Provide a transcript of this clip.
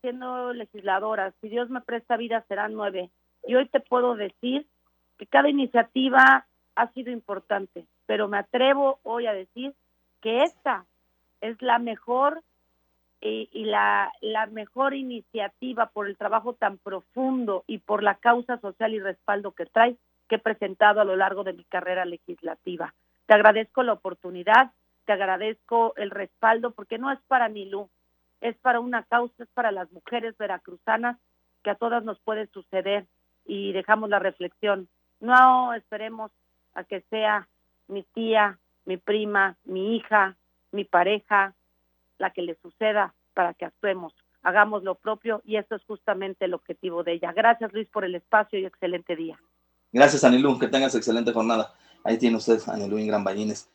siendo legisladora, si Dios me presta vida serán nueve. Y hoy te puedo decir que cada iniciativa ha sido importante, pero me atrevo hoy a decir que esta es la mejor y, la, la mejor iniciativa por el trabajo tan profundo y por la causa social y respaldo que trae que he presentado a lo largo de mi carrera legislativa. Te agradezco la oportunidad, te agradezco el respaldo, porque no es para Milú, es para una causa, es para las mujeres veracruzanas, que a todas nos puede suceder y dejamos la reflexión. No esperemos a que sea mi tía, mi prima, mi hija, mi pareja, la que le suceda para que actuemos, hagamos lo propio y eso es justamente el objetivo de ella. Gracias Luis por el espacio y excelente día. Gracias Anilú, que tengas excelente jornada. Ahí tiene usted Anilú Gran Ballines.